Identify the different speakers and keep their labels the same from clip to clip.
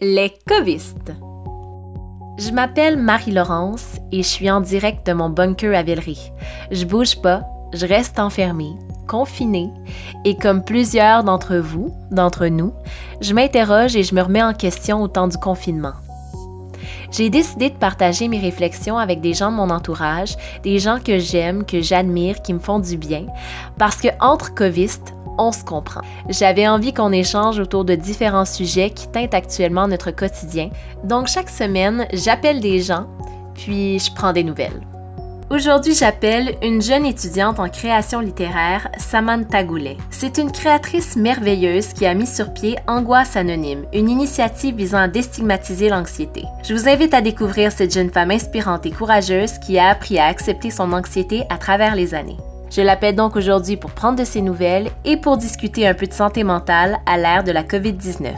Speaker 1: les covistes. Je m'appelle Marie-Laurence et je suis en direct de mon bunker à Villeray. Je bouge pas, je reste enfermée, confinée et comme plusieurs d'entre vous, d'entre nous, je m'interroge et je me remets en question au temps du confinement. J'ai décidé de partager mes réflexions avec des gens de mon entourage, des gens que j'aime, que j'admire, qui me font du bien, parce que entre covistes, on se comprend. J'avais envie qu'on échange autour de différents sujets qui teintent actuellement notre quotidien. Donc chaque semaine, j'appelle des gens, puis je prends des nouvelles. Aujourd'hui, j'appelle une jeune étudiante en création littéraire, Samantha Goulet. C'est une créatrice merveilleuse qui a mis sur pied Angoisse Anonyme, une initiative visant à déstigmatiser l'anxiété. Je vous invite à découvrir cette jeune femme inspirante et courageuse qui a appris à accepter son anxiété à travers les années. Je l'appelle donc aujourd'hui pour prendre de ses nouvelles et pour discuter un peu de santé mentale à l'ère de la COVID-19.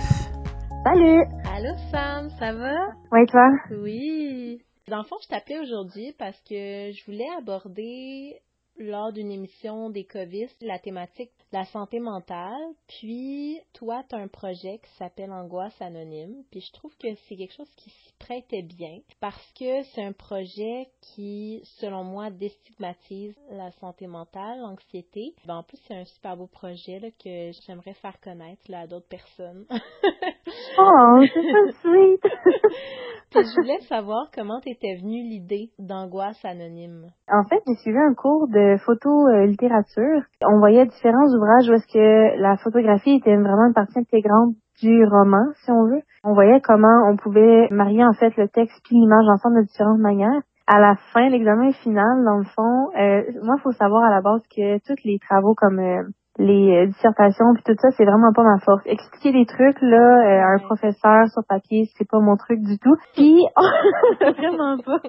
Speaker 2: Salut!
Speaker 1: Allô Sam, ça va?
Speaker 2: Oui, toi?
Speaker 1: Oui. Dans le fond, je t'appelais aujourd'hui parce que je voulais aborder lors d'une émission des COVID la thématique la santé mentale. Puis, toi, tu as un projet qui s'appelle Angoisse Anonyme. Puis, je trouve que c'est quelque chose qui s'y prêtait bien parce que c'est un projet qui, selon moi, déstigmatise la santé mentale, l'anxiété. Ben, en plus, c'est un super beau projet là, que j'aimerais faire connaître là, à d'autres personnes.
Speaker 2: oh, c'est so sweet!
Speaker 1: Puis je voulais savoir comment t'étais venue l'idée d'angoisse anonyme.
Speaker 2: En fait, j'ai suivi un cours de photo-littérature. On voyait différents ouvrages où est-ce que la photographie était vraiment une partie intégrante du roman, si on veut. On voyait comment on pouvait marier en fait le texte puis l'image ensemble de différentes manières. À la fin, l'examen final, dans le fond, euh, moi, il faut savoir à la base que tous les travaux comme euh, les euh, dissertations puis tout ça, c'est vraiment pas ma force. Expliquer des trucs là euh, à un professeur sur papier, c'est pas mon truc du tout. Puis vraiment pas.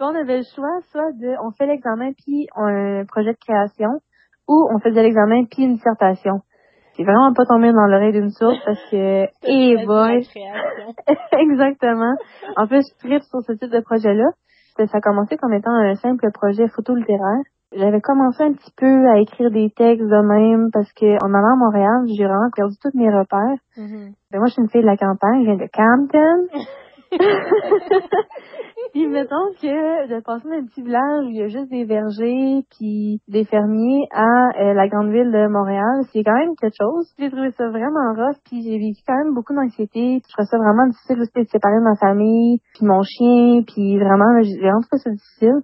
Speaker 2: on avait le choix soit de on fait l'examen puis un projet de création ou on faisait l'examen puis une dissertation. C'est vraiment pas tombé dans l'oreille d'une source parce que
Speaker 1: hey boy.
Speaker 2: Exactement. En plus, je tripe sur ce type de projet-là. Ça a commencé comme étant un simple projet photo littéraire j'avais commencé un petit peu à écrire des textes de même parce que en allant à Montréal, j'ai vraiment perdu tous mes repères.
Speaker 1: Mm-hmm.
Speaker 2: Mais moi, je suis une fille de la campagne, je viens de Campton. puis mettons que de passer dans un petit village où il y a juste des vergers puis des fermiers à euh, la grande ville de Montréal, c'est quand même quelque chose. J'ai trouvé ça vraiment rough puis j'ai vécu quand même beaucoup d'anxiété. Je trouvais ça vraiment difficile aussi de séparer de ma famille puis mon chien puis vraiment j'ai vraiment trouvé ça difficile.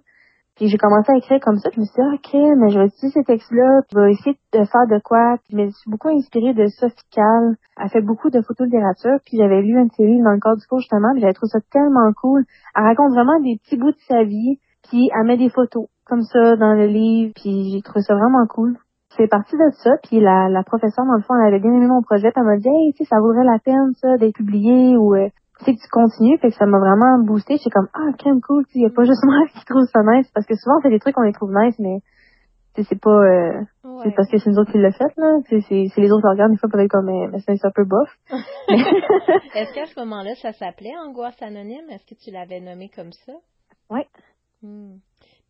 Speaker 2: Puis j'ai commencé à écrire comme ça, je me suis dit, OK, mais je vais utiliser ces textes-là, je vais essayer de faire de quoi. Puis je me suis beaucoup inspirée de Sophie Cal. Elle fait beaucoup de photos de littérature, puis j'avais lu une série dans le cadre du cours justement, puis j'avais trouvé ça tellement cool. Elle raconte vraiment des petits bouts de sa vie, puis elle met des photos comme ça dans le livre, puis j'ai trouvé ça vraiment cool. C'est parti de ça, puis la, la professeure, dans le fond, elle avait bien aimé mon projet, elle m'a dit, hey, ça vaudrait la peine, ça, d'être publié, ou euh, c'est que tu continues, fait que ça m'a vraiment boosté. J'étais comme, ah, crème cool, il y a pas juste moi qui trouve ça nice, parce que souvent, fait des trucs, on les trouve nice, mais c'est pas, euh, c'est parce que c'est nous autres qui l'a fait, là. C'est les autres qui regardent, des fois, peut-être comme, mais c'est un peu bof.
Speaker 1: Est-ce qu'à ce moment-là, ça s'appelait Angoisse Anonyme? Est-ce que tu l'avais nommé comme ça?
Speaker 2: Oui.
Speaker 1: Hmm.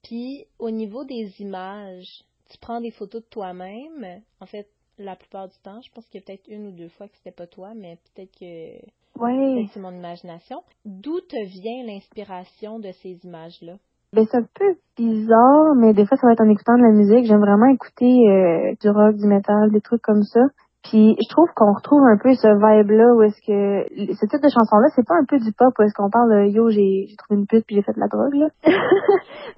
Speaker 1: Puis, au niveau des images, tu prends des photos de toi-même. En fait, la plupart du temps, je pense qu'il y a peut-être une ou deux fois que c'était pas toi, mais peut-être que
Speaker 2: oui.
Speaker 1: C'est mon imagination. D'où te vient l'inspiration de ces images-là?
Speaker 2: Ben, c'est un peu bizarre, mais des fois, ça va être en écoutant de la musique. J'aime vraiment écouter euh, du rock, du métal, des trucs comme ça. Puis je trouve qu'on retrouve un peu ce vibe-là où est-ce que ce type de chanson-là, c'est pas un peu du pop où est-ce qu'on parle de yo, j'ai trouvé une pute puis j'ai fait de la drogue là.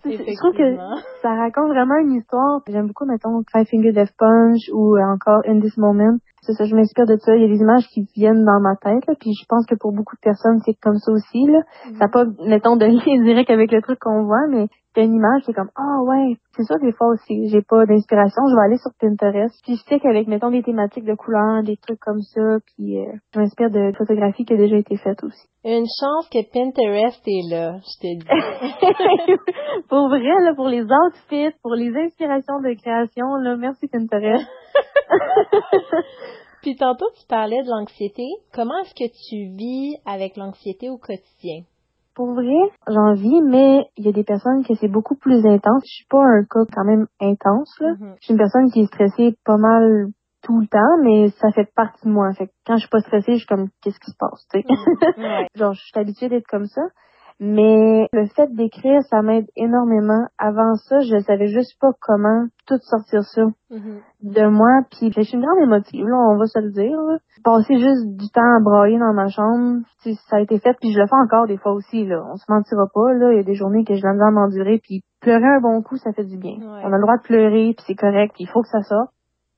Speaker 2: je trouve que ça raconte vraiment une histoire. J'aime beaucoup mettons Five Finger Death Punch ou encore In This Moment. C'est ça, je m'inspire de ça. Il y a des images qui viennent dans ma tête, là, puis je pense que pour beaucoup de personnes, c'est comme ça aussi. Là. Mm-hmm. Ça n'a pas, mettons, de lien direct avec le truc qu'on voit, mais t'as une image qui est comme ah ouais c'est ça des fois aussi j'ai pas d'inspiration je vais aller sur Pinterest puis je sais qu'avec mettons des thématiques de couleurs des trucs comme ça puis euh, je m'inspire de photographies qui ont déjà été faites aussi
Speaker 1: une chance que Pinterest est là je te dis
Speaker 2: pour vrai là pour les outfits pour les inspirations de création là merci Pinterest
Speaker 1: puis tantôt tu parlais de l'anxiété comment est-ce que tu vis avec l'anxiété au quotidien?
Speaker 2: Pour vrai, j'en vis, mais il y a des personnes que c'est beaucoup plus intense. Je suis pas un cas quand même intense. Là. Mm-hmm. Je suis une personne qui est stressée pas mal tout le temps, mais ça fait partie de moi. Fait que quand je suis pas stressée, je suis comme qu'est-ce qui se passe, tu sais?
Speaker 1: Mm.
Speaker 2: Genre, je suis habituée d'être comme ça. Mais le fait d'écrire, ça m'aide énormément. Avant ça, je savais juste pas comment tout sortir ça
Speaker 1: Mhm.
Speaker 2: de moi. Puis je suis une grande émotive, là, on va se le dire. là. Passer juste du temps à brailler dans ma chambre, ça a été fait. Puis je le fais encore des fois aussi. Là. On se mentira pas. Là. Il y a des journées que je l'ai à m'endurer. Puis pleurer un bon coup, ça fait du bien.
Speaker 1: Ouais.
Speaker 2: On a le droit de pleurer, puis c'est correct. puis Il faut que ça sorte.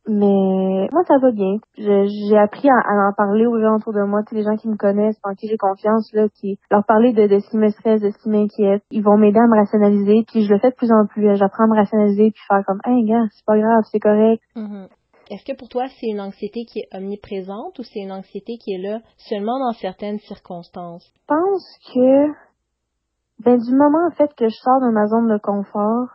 Speaker 2: Mais moi, ça va bien. J'ai appris à, à en parler aux gens autour de moi, sais, les gens qui me connaissent, en qui j'ai confiance, là, qui leur parler de, de ce qui me stresse, de ce qui m'inquiète. Ils vont m'aider à me rationaliser, puis je le fais de plus en plus. J'apprends à me rationaliser, puis faire comme, hey, gars, c'est pas grave, c'est correct.
Speaker 1: Mhm. Est-ce que pour toi, c'est une anxiété qui est omniprésente ou c'est une anxiété qui est là seulement dans certaines circonstances?
Speaker 2: Je pense que, ben, du moment, en fait, que je sors de ma zone de confort,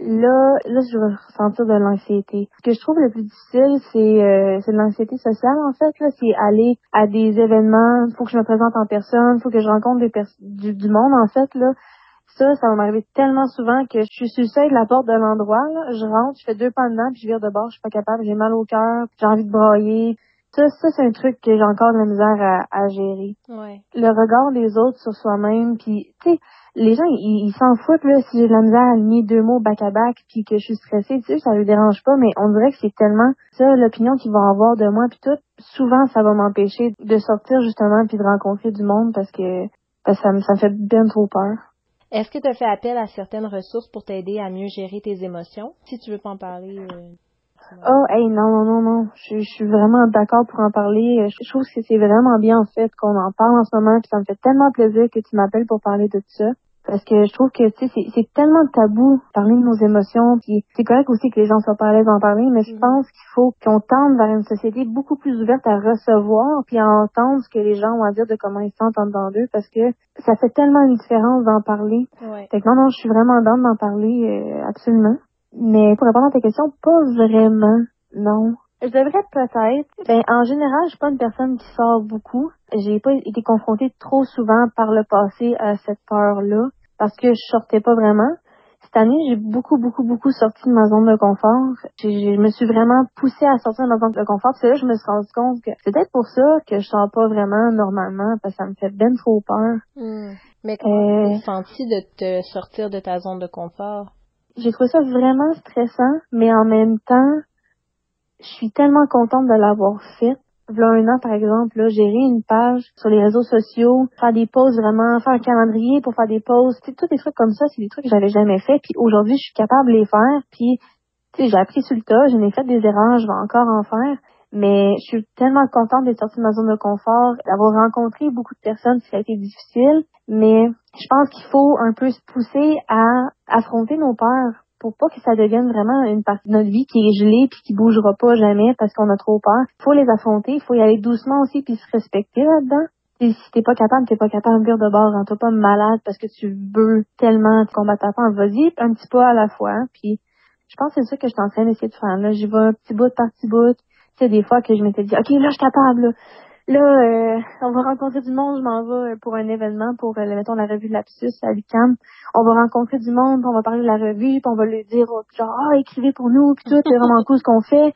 Speaker 2: là, là, je vais ressentir de l'anxiété. Ce que je trouve le plus difficile, c'est, euh, c'est de l'anxiété sociale, en fait, là. C'est aller à des événements, faut que je me présente en personne, faut que je rencontre des pers- du, du monde, en fait, là. Ça, ça va m'arriver tellement souvent que je suis sur le seuil de la porte de l'endroit. Je rentre, je fais deux pas dedans, puis je vire de bord, je suis pas capable, j'ai mal au cœur, j'ai envie de brailler. Ça, ça, c'est un truc que j'ai encore de la misère à, à gérer
Speaker 1: Ouais.
Speaker 2: le regard des autres sur soi-même puis tu sais les gens ils s'en foutent là si j'ai de la misère à aligner deux mots back à back puis que je suis stressée tu sais ça les dérange pas mais on dirait que c'est tellement ça l'opinion qu'ils vont avoir de moi puis tout souvent ça va m'empêcher de sortir justement puis de rencontrer du monde parce que parce que ça me ça me fait bien trop peur
Speaker 1: Est-ce que tu as fait appel à certaines ressources pour t'aider à mieux gérer tes émotions? Si tu veux pas en parler. euh,
Speaker 2: Oh, hey, non, non, non, non. Je, je suis vraiment d'accord pour en parler. Je, je trouve que c'est vraiment bien, en fait, qu'on en parle en ce moment. Puis ça me fait tellement plaisir que tu m'appelles pour parler de ça. Parce que je trouve que, tu sais, c'est- tellement tabou, parler de nos émotions. Puis c'est correct aussi que les gens soient pas à l'aise d'en parler, mais je
Speaker 1: Mhm.
Speaker 2: pense qu'il faut qu'on tende vers une société beaucoup plus ouverte à recevoir puis à entendre ce que les gens ont à dire de comment ils se sentent en dedans d'eux. Parce que ça fait tellement une différence d'en parler.
Speaker 1: Ouais.
Speaker 2: Fait que non, non, je suis vraiment dans d'en parler, euh, absolument. Mais pour répondre à ta question, pas vraiment, non. Je devrais peut-être. Ben, en général, je suis pas une personne qui sort beaucoup. J'ai pas été confrontée trop souvent par le passé à cette peur-là, parce que je sortais pas vraiment. Cette année, j'ai beaucoup, beaucoup, beaucoup sorti de ma zone de confort. J'ai- Je me suis vraiment poussée à sortir de ma zone de confort. C'est là que je me suis rendu compte que c'est peut-être pour ça que je sors pas vraiment normalement, parce que ça me fait ben trop peur.
Speaker 1: Hmm. Mais comment
Speaker 2: Euh,
Speaker 1: tu t'es senti de te sortir de ta zone de confort?
Speaker 2: J'ai trouvé ça vraiment stressant, mais en même temps, je suis tellement contente de l'avoir fait. V'là un an, par exemple, là, gérer une page sur les réseaux sociaux, faire des posts vraiment, faire un calendrier pour faire des posts, tu tous des trucs comme ça, c'est des trucs que j'avais jamais fait, puis aujourd'hui, je suis capable de les faire, puis, tu sais, j'ai appris sur le tas, j'en ai fait des erreurs, je vais encore en faire, mais je suis tellement contente d'être sortie de ma zone de confort, d'avoir rencontré beaucoup de personnes, ça a été difficile, mais je pense qu'il faut un peu se pousser à affronter nos peurs pour pas que ça devienne vraiment une partie de notre vie qui est gelée puis qui bougera pas jamais parce qu'on a trop peur. faut les affronter, faut y aller doucement aussi puis se respecter là-dedans. Et si t'es pas capable, t'es pas capable de vivre de bord, rends-toi pas malade parce que tu veux tellement te combattre ta peur. Vas-y, un petit pas à la fois. Puis je pense que c'est ça que je suis en train d'essayer de faire. Là, j'y vais petit bout par petit bout. Sais, des fois que je m'étais dit, OK, là, je suis capable. Là, euh, on va rencontrer du monde, je m'en vais euh, pour un événement, pour, euh, mettons, la revue de Lapsus à l'UQAM. On va rencontrer du monde, on va parler de la revue, puis on va lui dire, oh, genre, ah, écrivez pour nous, puis tout, c'est vraiment cool ce qu'on fait.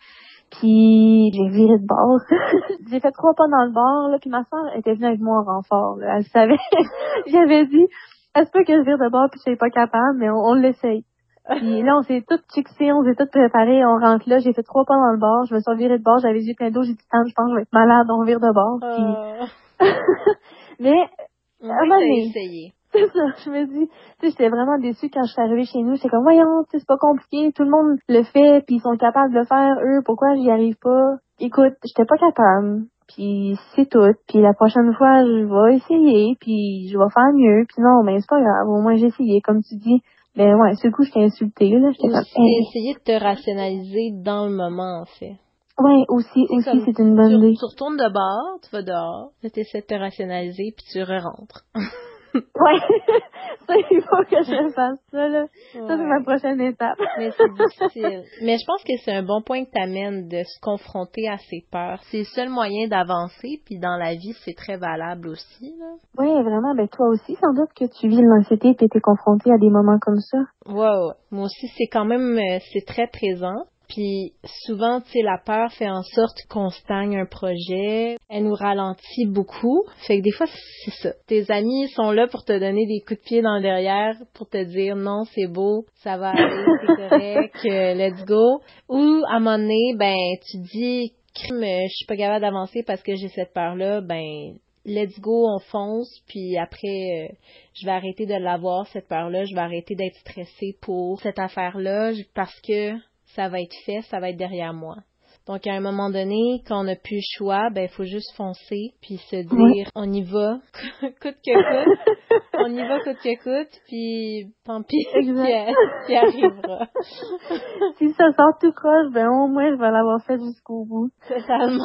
Speaker 2: Puis j'ai viré de bord. j'ai fait trois pas dans le bar, là, puis ma soeur était venue avec moi en renfort, là. Elle savait. J'avais dit, est-ce que je vire de bord puis je suis pas capable, mais on l'essaye. Puis là, on s'est toutes fixées, on s'est toutes préparées, on rentre là, j'ai fait trois pas dans le bar, je me suis virée de bord, j'avais les yeux plein d'eau, j'ai dit, Tam, je pense que je vais être malade, on vire de bord. Puis... mais, moment
Speaker 1: t'as
Speaker 2: donné,
Speaker 1: essayé.
Speaker 2: c'est ça, je me dis, tu sais, j'étais vraiment déçue quand je suis arrivée chez nous, c'est comme, voyons, tu sais, c'est pas compliqué, tout le monde le fait, puis ils sont capables de le faire, eux, pourquoi j'y arrive pas? Écoute, j'étais pas capable. Puis c'est tout. Puis la prochaine fois, je vais essayer, puis je vais faire mieux. Puis non, mais c'est pas grave, au moins j'ai essayé, comme tu dis. Ben ouais, ce coup, j'étais insultée, là. J'étais
Speaker 1: Ou
Speaker 2: comme,
Speaker 1: c'est
Speaker 2: hey.
Speaker 1: essayer de te rationaliser dans le moment, en fait.
Speaker 2: Ouais, aussi, aussi, c'est une bonne
Speaker 1: tu,
Speaker 2: idée.
Speaker 1: tu retournes de bord, tu vas dehors, tu essaies de te rationaliser, puis tu re-rentres.
Speaker 2: Ouais. ça, il faut que je fasse ça, là. Ça, c'est ma prochaine étape.
Speaker 1: Mais c'est difficile. Mais je pense que c'est un bon point que tu amènes de se confronter à ses peurs. C'est le seul moyen d'avancer, puis dans la vie, c'est très valable aussi. Là.
Speaker 2: Oui, vraiment. Ben, toi aussi, sans doute que tu vis l'anxiété et t'es confronté à des moments comme ça.
Speaker 1: Wow. Moi aussi, c'est quand même, euh, c'est très présent. Puis souvent, tu sais, la peur fait en sorte qu'on stagne un projet. Elle nous ralentit beaucoup. Fait que des fois, c'est ça. Tes amis sont là pour te donner des coups de pied dans le derrière, pour te dire non, c'est beau, ça va aller, c'est correct, euh, let's go. Ou à un moment donné, ben, tu dis, crime, je suis pas capable d'avancer parce que j'ai cette peur-là, ben, let's go, on fonce, puis après, euh, je vais arrêter de l'avoir, cette peur-là, je vais arrêter d'être stressée pour cette affaire-là, parce que ça va être fait, ça va être derrière moi. Donc, à un moment donné, quand on n'a plus le choix, ben, il faut juste foncer, puis se dire, on y va, coûte que coûte, on y va coûte que coûte, puis tant pis, tu arrivera.
Speaker 2: si ça sort tout croche, ben, au moins, je vais l'avoir fait jusqu'au bout.
Speaker 1: Totalement.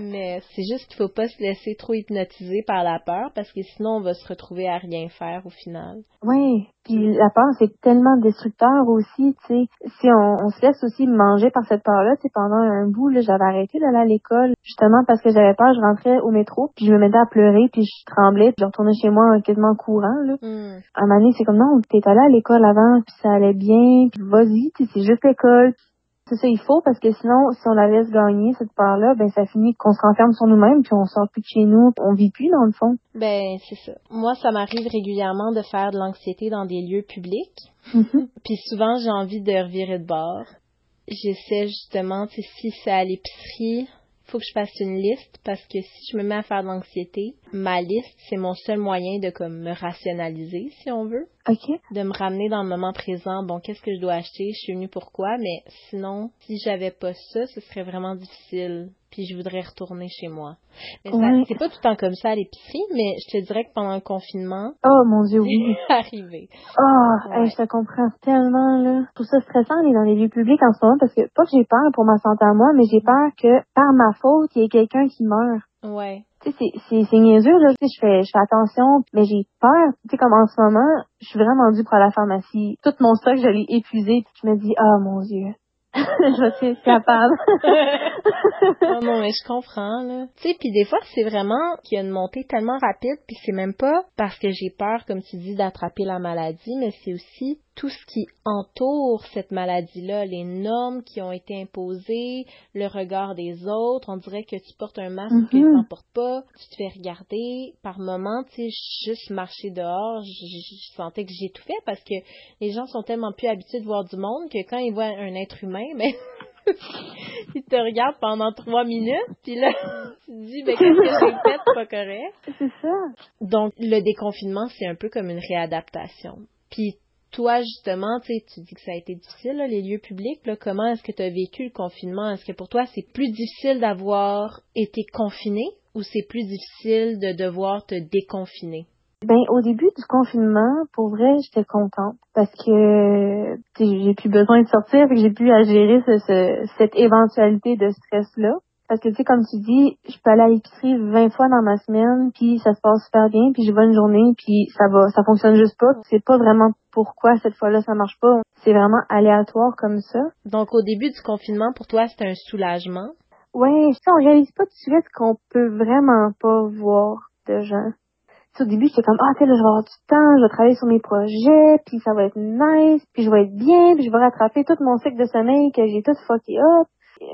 Speaker 1: Mais c'est juste qu'il faut pas se laisser trop hypnotiser par la peur, parce que sinon, on va se retrouver à rien faire au final.
Speaker 2: Oui, puis la peur, c'est tellement destructeur aussi, tu sais. Si on, on, se laisse aussi manger par cette peur-là, tu pendant un bout, là, j'avais arrêté d'aller à l'école, justement parce que j'avais peur, je rentrais au métro, puis je me mettais à pleurer, puis je tremblais, puis je retournais chez moi quasiment courant, là.
Speaker 1: Mm.
Speaker 2: À un moment donné, c'est comme, non, t'es allé à l'école avant, puis ça allait bien, puis vas-y, c'est juste l'école, c'est ça, il faut, parce que sinon, si on la laisse gagner, cette part-là, ben, ça finit qu'on se renferme sur nous-mêmes, puis on sort plus de chez nous, on vit plus, dans le fond.
Speaker 1: Ben, c'est ça. Moi, ça m'arrive régulièrement de faire de l'anxiété dans des lieux publics.
Speaker 2: Mm-hmm.
Speaker 1: puis souvent, j'ai envie de revirer de bord. J'essaie justement, tu sais, si c'est à l'épicerie, faut que je fasse une liste parce que si je me mets à faire de l'anxiété, ma liste, c'est mon seul moyen de comme me rationaliser, si on veut.
Speaker 2: OK.
Speaker 1: De me ramener dans le moment présent. Bon, qu'est-ce que je dois acheter? Je suis venue pourquoi? Mais sinon, si j'avais pas ça, ce serait vraiment difficile. Puis je voudrais retourner chez moi. Mais
Speaker 2: Ouais.
Speaker 1: c'est pas tout le temps comme ça à l'épicerie, mais je te dirais que pendant le confinement,
Speaker 2: Oh, mon Dieu, oui.
Speaker 1: arrivé.
Speaker 2: Oh,
Speaker 1: Ouais.
Speaker 2: hey, je te comprends tellement, là. Je trouve ça stressant, aller dans les lieux publics en ce moment, parce que, pas que j'ai peur pour ma santé à moi, mais j'ai peur que, par ma faute, il y ait quelqu'un qui meurt.
Speaker 1: Ouais.
Speaker 2: Tu sais, c'est- c'est c'est niaiseux, là. Tu sais, je fais, je fais attention, mais j'ai peur. Tu sais, comme en ce moment, je suis vraiment due pour aller à la pharmacie. Tout mon stock, je l'ai épuisé, puis je me dis, oh mon Dieu. je être capable.
Speaker 1: non, non, mais je comprends, là. Tu sais, puis des fois, c'est vraiment qu'il y a une montée tellement rapide, puis c'est même pas parce que j'ai peur, comme tu dis, d'attraper la maladie, mais c'est aussi tout ce qui entoure cette maladie-là, les normes qui ont été imposées, le regard des autres. On dirait que tu portes un masque ou que tu n'en portes pas, tu te fais regarder. Par moments, tu sais, juste marcher dehors, je, je- je sentais que j'étouffais parce que les gens sont tellement plus habitués de voir du monde que quand ils voient un être humain, mais ils te regardent pendant trois minutes, puis là, tu te dis, ben, qu'est-ce que j'ai fait, c'est pas correct.
Speaker 2: c'est ça.
Speaker 1: Donc, le déconfinement, c'est un peu comme une réadaptation. Puis, toi, justement, tu dis que ça a été difficile, là, les lieux publics. Là, comment est-ce que tu as vécu le confinement? Est-ce que pour toi, c'est plus difficile d'avoir été confiné ou c'est plus difficile de devoir te déconfiner?
Speaker 2: Ben, au début du confinement, pour vrai, j'étais contente parce que j'ai plus besoin de sortir et que j'ai pu à gérer ce, ce- cette éventualité de stress-là. Parce que, tu sais, comme tu dis, je peux aller à l'épicerie 20 fois dans ma semaine, puis ça se passe super bien, puis je vais une journée, puis ça va, ça fonctionne juste pas. C'est pas vraiment pourquoi cette fois-là ça marche pas. C'est vraiment aléatoire comme ça.
Speaker 1: Donc, au début du confinement, pour toi, c'était un soulagement?
Speaker 2: Ouais, ça, on réalise pas tout de suite qu'on peut vraiment pas voir de gens. Tu sais, au début, j'étais comme, ah, tu sais, je vais avoir du temps, je vais travailler sur mes projets, puis ça va être nice, puis je vais être bien, puis je vais rattraper tout mon cycle de sommeil que j'ai tout fucké up.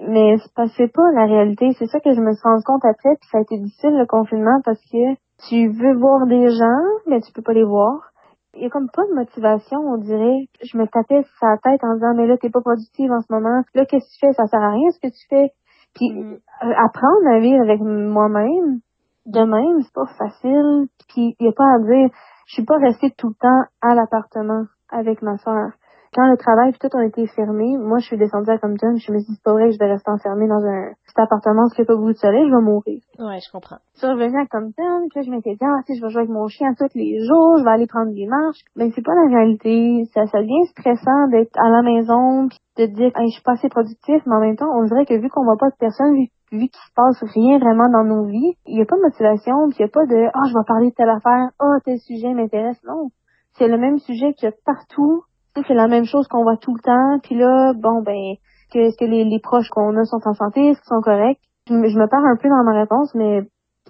Speaker 2: Mais c'est pas, c'est pas la réalité. C'est ça que je me suis rendu compte après, puis ça a été difficile, le confinement, parce que tu veux voir des gens, mais tu peux pas les voir. Il y a comme pas de motivation, on dirait. Je me tapais sur la tête en disant, mais là, t'es pas productive en ce moment. Là, qu'est-ce que tu fais? Ça sert à rien ce que tu fais. Puis
Speaker 1: Mhm.
Speaker 2: euh, apprendre à vivre avec moi-même, de même, c'est pas facile. Puis il y a pas à dire, je suis pas restée tout le temps à l'appartement avec ma soeur. Quand le travail puis tout ont été fermés, moi je suis descendue à Compton, je me suis dit c'est pas vrai que je vais rester enfermée dans un petit appartement n'y a pas beaucoup de soleil, je vais mourir.
Speaker 1: Ouais, je comprends.
Speaker 2: Je suis revenue à Compton, puis là, je m'étais dit, ah, si je vais jouer avec mon chien tous les jours, je vais aller prendre des marches. Ben, c'est pas la réalité. Ça, ça devient stressant d'être à la maison, puis de dire, hey, je suis pas assez productif, mais en même temps, on dirait que vu qu'on voit pas de personne, vu, vu qu'il se passe rien vraiment dans nos vies, il y a pas de motivation, puis il y a pas de, ah, je vais parler de telle affaire, ah, tel sujet m'intéresse. Non. C'est le même sujet qu'il y a partout. Sais, C'est la même chose qu'on voit tout le temps, puis là, bon, ben, que, est-ce que les, les proches qu'on a sont en santé, est-ce qu'ils sont corrects? je me, je me perds un peu dans ma réponse, mais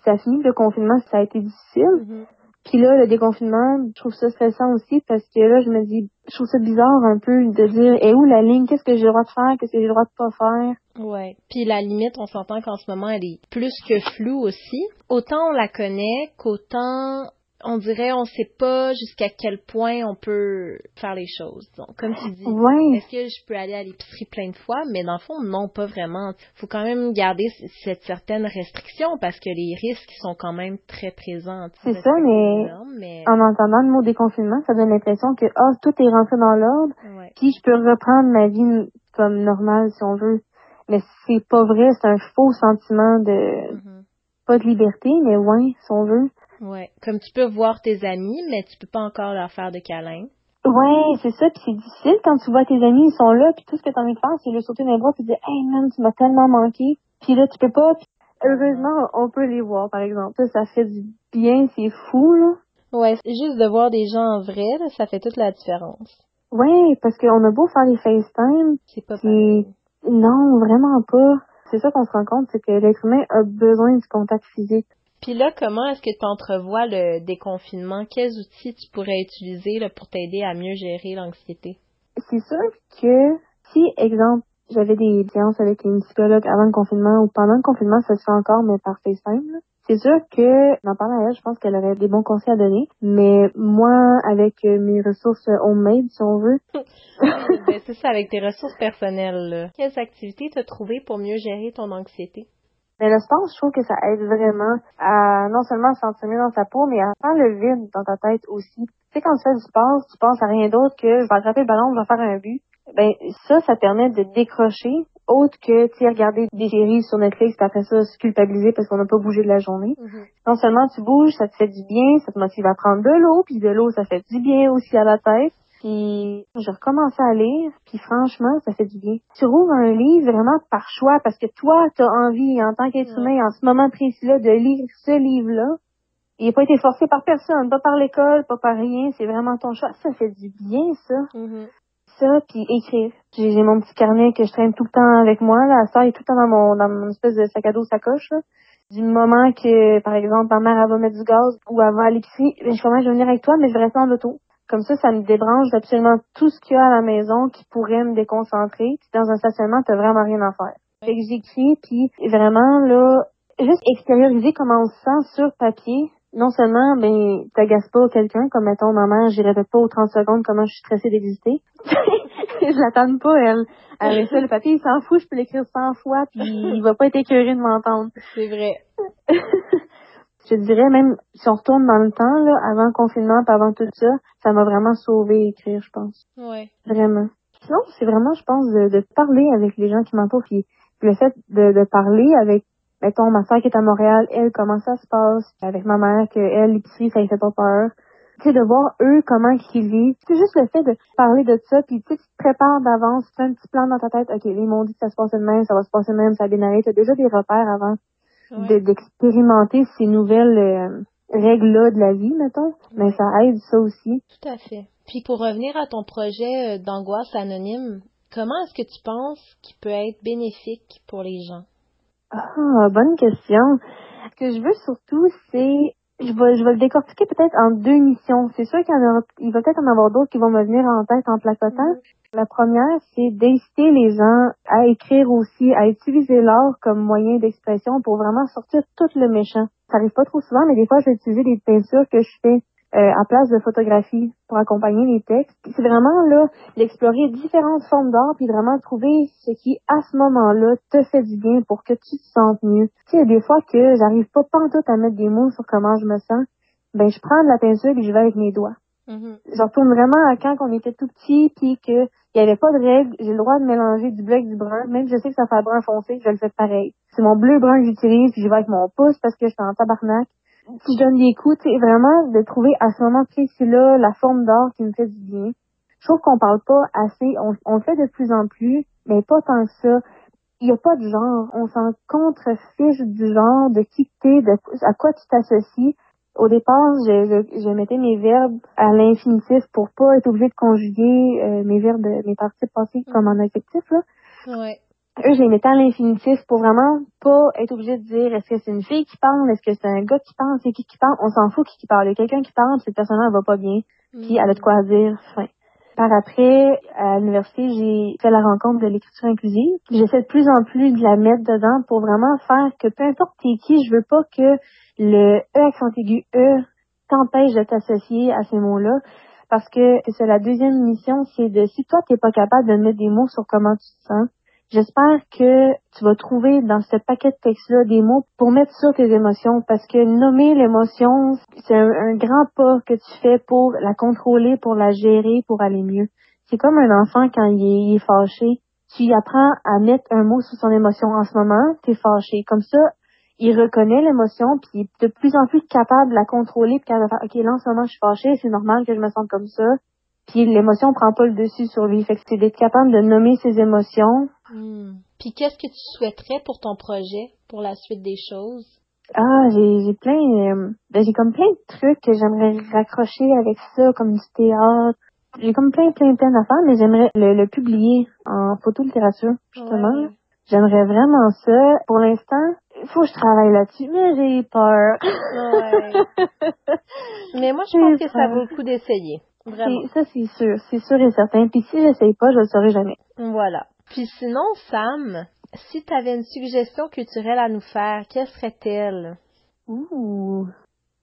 Speaker 2: ça finit le confinement, ça a été difficile.
Speaker 1: Mhm.
Speaker 2: Puis là, le déconfinement, je trouve ça stressant aussi parce que là, je me dis, je trouve ça bizarre un peu de dire, et où la ligne, qu'est-ce que j'ai le droit de faire, qu'est-ce que j'ai le droit de pas faire?
Speaker 1: Ouais. Puis la limite, on s'entend qu'en ce moment, elle est plus que floue aussi. Autant on la connaît qu'autant on dirait on sait pas jusqu'à quel point on peut faire les choses. Donc, comme tu dis, est-ce que je peux aller à l'épicerie plein de fois? Mais dans le fond, non, pas vraiment. faut quand même garder cette certaine restriction parce que les risques sont quand même très présents.
Speaker 2: C'est ça, mais, en entendant le mot déconfinement, ça donne l'impression que oh, tout est rentré dans l'ordre, puis je peux reprendre ma vie comme normale si on veut. Mais c'est pas vrai, c'est un faux sentiment de mm-hmm. pas de liberté, mais ouais, si on veut.
Speaker 1: Ouais, comme tu peux voir tes amis, mais tu peux pas encore leur faire de câlins.
Speaker 2: Ouais, c'est ça, puis c'est difficile quand tu vois tes amis, ils sont là, puis tout ce que tu as envie de faire, c'est le sauter dans les bras, puis dire Hey man, tu m'as tellement manqué. Puis là, tu peux pas. heureusement, on peut les voir, par exemple. Ça, ça fait du bien, c'est fou, là.
Speaker 1: Ouais, juste de voir des gens en vrai, là, ça fait toute la différence.
Speaker 2: Ouais, parce qu'on a beau faire les FaceTime.
Speaker 1: C'est pas pareil.
Speaker 2: Non, vraiment pas. C'est ça qu'on se rend compte, c'est que l'être humain a besoin du contact physique.
Speaker 1: Puis là, comment est-ce que tu entrevois le déconfinement? Quels outils tu pourrais utiliser là, pour t'aider à mieux gérer l'anxiété?
Speaker 2: C'est sûr que si, exemple, j'avais des séances avec une psychologue avant le confinement ou pendant le confinement, ça se fait encore, mais par FaceTime. C'est sûr que, en parlant à elle, je pense qu'elle aurait des bons conseils à donner. Mais moi, avec mes ressources homemade, si on veut.
Speaker 1: Ben, c'est ça, avec tes ressources personnelles. Quelles activités t'as trouvé pour mieux gérer ton anxiété?
Speaker 2: Mais le sport, je trouve que ça aide vraiment à non seulement se sentir mieux dans sa peau, mais à faire le vide dans ta tête aussi. Tu sais, quand tu fais du sport, tu penses à rien d'autre que je vais attraper le ballon, je vais faire un but. Ben, ça, ça permet de décrocher, autre que, tu regarder des séries sur Netflix, puis après ça, se culpabiliser parce qu'on n'a pas bougé de la journée. Mm-hmm. Non seulement tu bouges, ça te fait du bien, ça te motive à prendre de l'eau, puis de l'eau, ça fait du bien aussi à la tête. Puis j'ai recommencé à lire, puis franchement, ça fait du bien. Tu rouvres un livre vraiment par choix parce que toi, tu as envie, en tant qu'être humain, en ce moment précis-là, de lire ce livre-là. Il n'a pas été forcé par personne, pas par l'école, pas par rien. C'est vraiment ton choix. Ça fait du bien, ça. Mm-hmm. Ça, puis écrire. J'ai mon petit carnet que je traîne tout le temps avec moi. Là. Ça est tout le temps dans mon, dans mon espèce de sac à dos sacoche. Là. Du moment que, par exemple, ma mère elle va mettre du gaz ou elle va à l'épicerie, ben, je commence, je vais venir avec toi, mais je vais rester en auto. Comme ça, ça me débranche absolument tout ce qu'il y a à la maison qui pourrait me déconcentrer. Puis dans un stationnement, t'as vraiment rien à faire. Fait que j'écris, puis vraiment, là, juste extérioriser comment on se sent sur papier. Non seulement, ben, t'agaces pas quelqu'un, comme mettons ma mère, j'y répète pas aux 30 secondes comment je suis stressée d'exister. je l'attends pas, elle. Elle fait le papier, il s'en fout, je peux l'écrire 100 fois, puis il va pas être écœuré de m'entendre.
Speaker 1: C'est vrai.
Speaker 2: je dirais même si on retourne dans le temps là, avant le confinement, puis avant tout ça, ça m'a vraiment sauvé écrire, je pense.
Speaker 1: Ouais.
Speaker 2: Vraiment. Sinon, c'est vraiment, je pense, de, parler avec les gens qui m'entourent, puis le fait de, de parler avec, mettons, ma soeur qui est à Montréal, elle, comment ça se passe, avec ma mère, que elle, l'épicerie, ça lui fait pas peur. Tu sais, de voir eux comment ils vivent. C'est juste le fait de parler de ça, puis tu te prépares d'avance, tu fais un petit plan dans ta tête, ok, ils m'ont dit que ça se passe de même, ça va se passer de même, ça a bien allé, t'as déjà des repères avant d'expérimenter ces nouvelles euh, règles-là de la vie, mettons. Mais ça aide ça aussi.
Speaker 1: Tout à fait. Puis pour revenir à ton projet euh, d'angoisse anonyme, comment est-ce que tu penses qu'il peut être bénéfique pour les gens?
Speaker 2: Ah, bonne question. Ce que je veux surtout, c'est je vais, je vais le décortiquer peut-être en deux missions. C'est sûr qu'il y, va peut-être en avoir d'autres qui vont me venir en tête en placotant. Mm. La première, c'est d'inciter les gens à écrire aussi, à utiliser l'art comme moyen d'expression pour vraiment sortir tout le méchant. Ça arrive pas trop souvent, mais des fois, je vais utiliser des peintures que je fais euh, à place de photographie pour accompagner les textes. C'est vraiment là d'explorer différentes formes d'art puis vraiment trouver ce qui à ce moment-là te fait du bien pour que tu te sentes mieux. Tu sais, il y a des fois que j'arrive pas tout à mettre des mots sur comment je me sens, ben je prends de la peinture et je vais avec mes doigts. Mm-hmm. Je retourne vraiment à quand on était tout petit puis que il n'y avait pas de règle. J'ai le droit de mélanger du bleu avec du brun. Même si je sais que ça fait brun foncé, je le fais pareil. C'est mon bleu brun que j'utilise, puis je vais avec mon pouce parce que je suis en tabarnak. Je donne des coups, c'est vraiment de trouver à ce moment précis-là la forme d'or qui me fait du bien. Je trouve qu'on parle pas assez. On, on le fait de plus en plus, mais pas tant que ça. Il n'y a pas de genre. On s'en contrefiche du genre, de qui t'es, de à quoi tu t'associes. Au départ, je, je, mettais mes verbes à l'infinitif pour pas être obligée de conjuguer euh, mes verbes, mes parties passées comme en adjectif. Là.
Speaker 1: Ouais.
Speaker 2: Eux, je les mettais à l'infinitif pour vraiment pas être obligé de dire est-ce que c'est une fille qui parle, est-ce que c'est un gars qui parle, c'est qui qui parle. On s'en fout qui qui parle. Il y a quelqu'un qui parle, cette personne-là, elle va pas bien, puis elle a de quoi dire, fin. Par après, à l'université, j'ai fait la rencontre de l'écriture inclusive. J'essaie de plus en plus de la mettre dedans pour vraiment faire que peu importe t'es qui, je veux pas que le E accent aigu E t'empêche de t'associer à ces mots-là. Parce que c'est la deuxième mission, c'est de si toi t'es pas capable de mettre des mots sur comment tu te sens, J'espère que tu vas trouver dans ce paquet de textes-là des mots pour mettre sur tes émotions parce que nommer l'émotion, c'est un, grand pas que tu fais pour la contrôler, pour la gérer, pour aller mieux. C'est comme un enfant quand il est, fâché. Tu apprends à mettre un mot sur son émotion en ce moment, tu es fâché. Comme ça, il reconnaît l'émotion, puis il est de plus en plus capable de la contrôler, puis capable de faire, OK, là, en ce moment, je suis fâché, c'est normal que je me sente comme ça. Puis l'émotion prend pas le dessus sur lui. Fait que c'est d'être capable de nommer ses émotions.
Speaker 1: Hmm. Puis qu'est-ce que tu souhaiterais pour ton projet, pour la suite des choses?
Speaker 2: Ah, j'ai, j'ai plein, euh, ben j'ai comme plein de trucs que j'aimerais raccrocher avec ça, comme du théâtre. J'ai comme plein, plein, plein d'affaires, mais j'aimerais le, publier en photo-littérature, justement. J'aimerais vraiment ça. Pour l'instant, il faut que je travaille là-dessus, mais j'ai peur.
Speaker 1: Ouais. mais moi, je pense que ça vaut le coup d'essayer.
Speaker 2: Vraiment. Ça, c'est sûr. C'est sûr et certain. Puis si j'essaye pas, je le saurai jamais.
Speaker 1: Voilà. Puis sinon, Sam, si tu avais une suggestion culturelle à nous faire, quelle serait-elle?
Speaker 2: Ouh.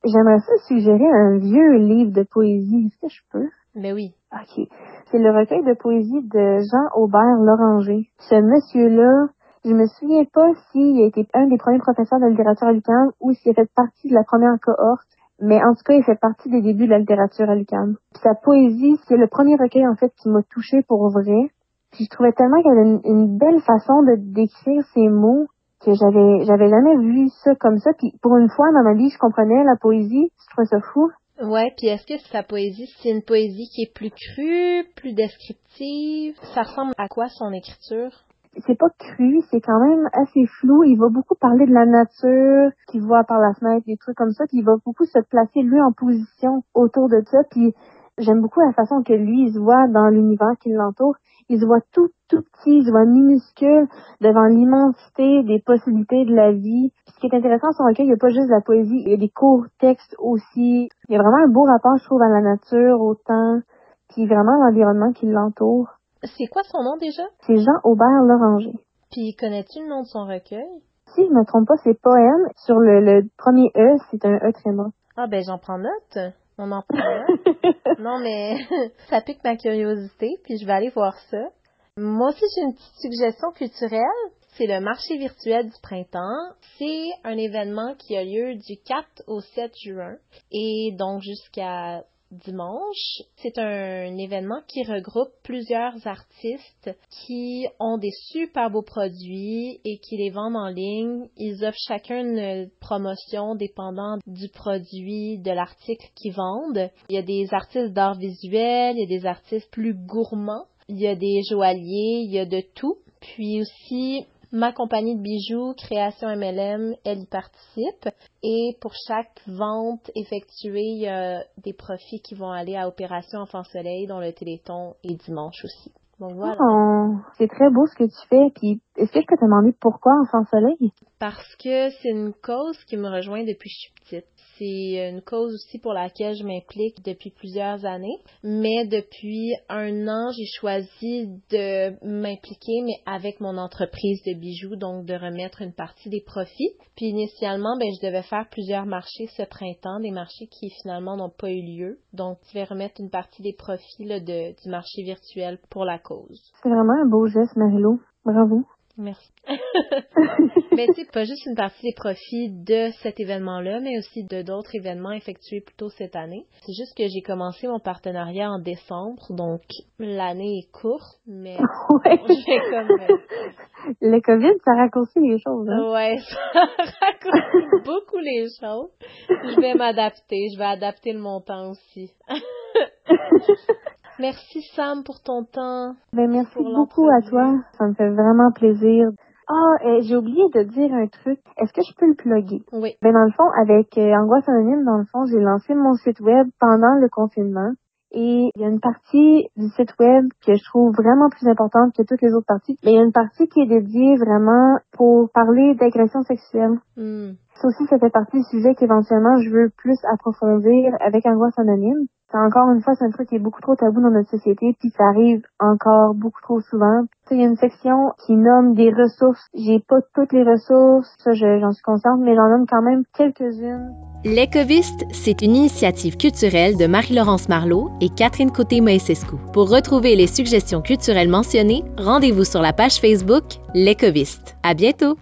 Speaker 2: J'aimerais ça suggérer un vieux livre de poésie. Est-ce que je peux?
Speaker 1: Mais ben oui.
Speaker 2: OK. C'est le recueil de poésie de Jean Aubert Loranger. Ce monsieur-là, je me souviens pas s'il a été un des premiers professeurs de littérature à l'UQAM ou s'il a fait partie de la première cohorte, mais en tout cas, il fait partie des débuts de la littérature à l'UQAM. Sa poésie, c'est le premier recueil en fait qui m'a touchée pour vrai. Puis je trouvais tellement qu'il avait une, belle façon de décrire ses mots que j'avais j'avais jamais vu ça comme ça. Puis pour une fois dans ma vie, je comprenais la poésie. Je trouvais ça fou.
Speaker 1: Ouais, puis est-ce que sa poésie, c'est une poésie qui est plus crue, plus descriptive? Ça ressemble à quoi son écriture?
Speaker 2: c'est pas cru, c'est quand même assez flou. Il va beaucoup parler de la nature, qu'il voit par la fenêtre, des trucs comme ça, puis il va beaucoup se placer lui en position autour de ça. Puis j'aime beaucoup la façon que lui il se voit dans l'univers qui l'entoure. Il se voit tout tout petit, il se voit minuscule devant l'immensité des possibilités de la vie. ce qui est intéressant sur lequel il n'y a pas juste de la poésie, il y a des courts textes aussi. Il y a vraiment un beau rapport, je trouve, à la nature, au temps, puis vraiment l'environnement qui l'entoure.
Speaker 1: C'est quoi son nom déjà?
Speaker 2: C'est Jean Aubert Loranger.
Speaker 1: Puis connais-tu le nom de son recueil?
Speaker 2: Si je me trompe pas, c'est Poème. Sur le, premier E, c'est un E très mort.
Speaker 1: Ah ben j'en prends note. On en note. non mais ça pique ma curiosité, puis je vais aller voir ça. Moi aussi j'ai une petite suggestion culturelle. C'est le marché virtuel du printemps. C'est un événement qui a lieu du 4 au 7 juin et donc jusqu'à dimanche. C'est un événement qui regroupe plusieurs artistes qui ont des super beaux produits et qui les vendent en ligne. Ils offrent chacun une promotion dépendant du produit, de l'article qu'ils vendent. Il y a des artistes d'art visuel, il y a des artistes plus gourmands, il y a des joailliers, il y a de tout. Puis aussi, Ma compagnie de bijoux, Création MLM, elle y participe. Et pour chaque vente effectuée, il y a des profits qui vont aller à Opération Enfant Soleil, dont le Téléthon est dimanche aussi. Donc voilà.
Speaker 2: Oh, c'est très beau ce que tu fais. Puis, est-ce que je peux te demander pourquoi Enfant Soleil?
Speaker 1: Parce que c'est une cause qui me rejoint depuis que je suis petite. C'est une cause aussi pour laquelle je m'implique depuis plusieurs années. Mais depuis un an, j'ai choisi de m'impliquer, mais avec mon entreprise de bijoux, donc de remettre une partie des profits. Puis initialement, ben, je devais faire plusieurs marchés ce printemps, des marchés qui finalement n'ont pas eu lieu. Donc, je vais remettre une partie des profits de, du marché virtuel pour la cause.
Speaker 2: C'est vraiment un beau geste, Marilo. Bravo.
Speaker 1: Merci. mais c'est pas juste une partie des profits de cet événement-là, mais aussi de d'autres événements effectués plus tôt cette année. C'est juste que j'ai commencé mon partenariat en décembre, donc l'année est courte, mais
Speaker 2: ouais. comme... Euh, Le COVID, ça raccourcit les choses. Hein?
Speaker 1: Ouais, ça raccourcit beaucoup les choses. Je vais m'adapter, je vais adapter le montant aussi. Merci Sam pour ton temps.
Speaker 2: Ben, merci beaucoup à toi. Ça me fait vraiment plaisir. Ah, j'ai oublié de dire un truc. Est-ce que je peux le plugger?
Speaker 1: Oui.
Speaker 2: Ben, dans le fond, avec euh, Angoisse Anonyme, dans le fond, j'ai lancé mon site web pendant le confinement. Et il y a une partie du site web que je trouve vraiment plus importante que toutes les autres parties. Mais il y a une partie qui est dédiée vraiment pour parler d'agression sexuelle. Hmm. Ça aussi, ça fait partie du sujet qu'éventuellement je veux plus approfondir avec Angoisse Anonyme. C'est encore une fois, c'est un truc qui est beaucoup trop tabou dans notre société, puis ça arrive encore beaucoup trop souvent. Il y a une section qui nomme des ressources. J'ai pas toutes les ressources, ça j'en suis consciente, mais j'en nomme quand même quelques-unes.
Speaker 3: L'Écoviste, c'est une initiative culturelle de Marie-Laurence Marlot et Catherine Côté-Moïsescu. Pour retrouver les suggestions culturelles mentionnées, rendez-vous sur la page Facebook L'Écoviste. À bientôt!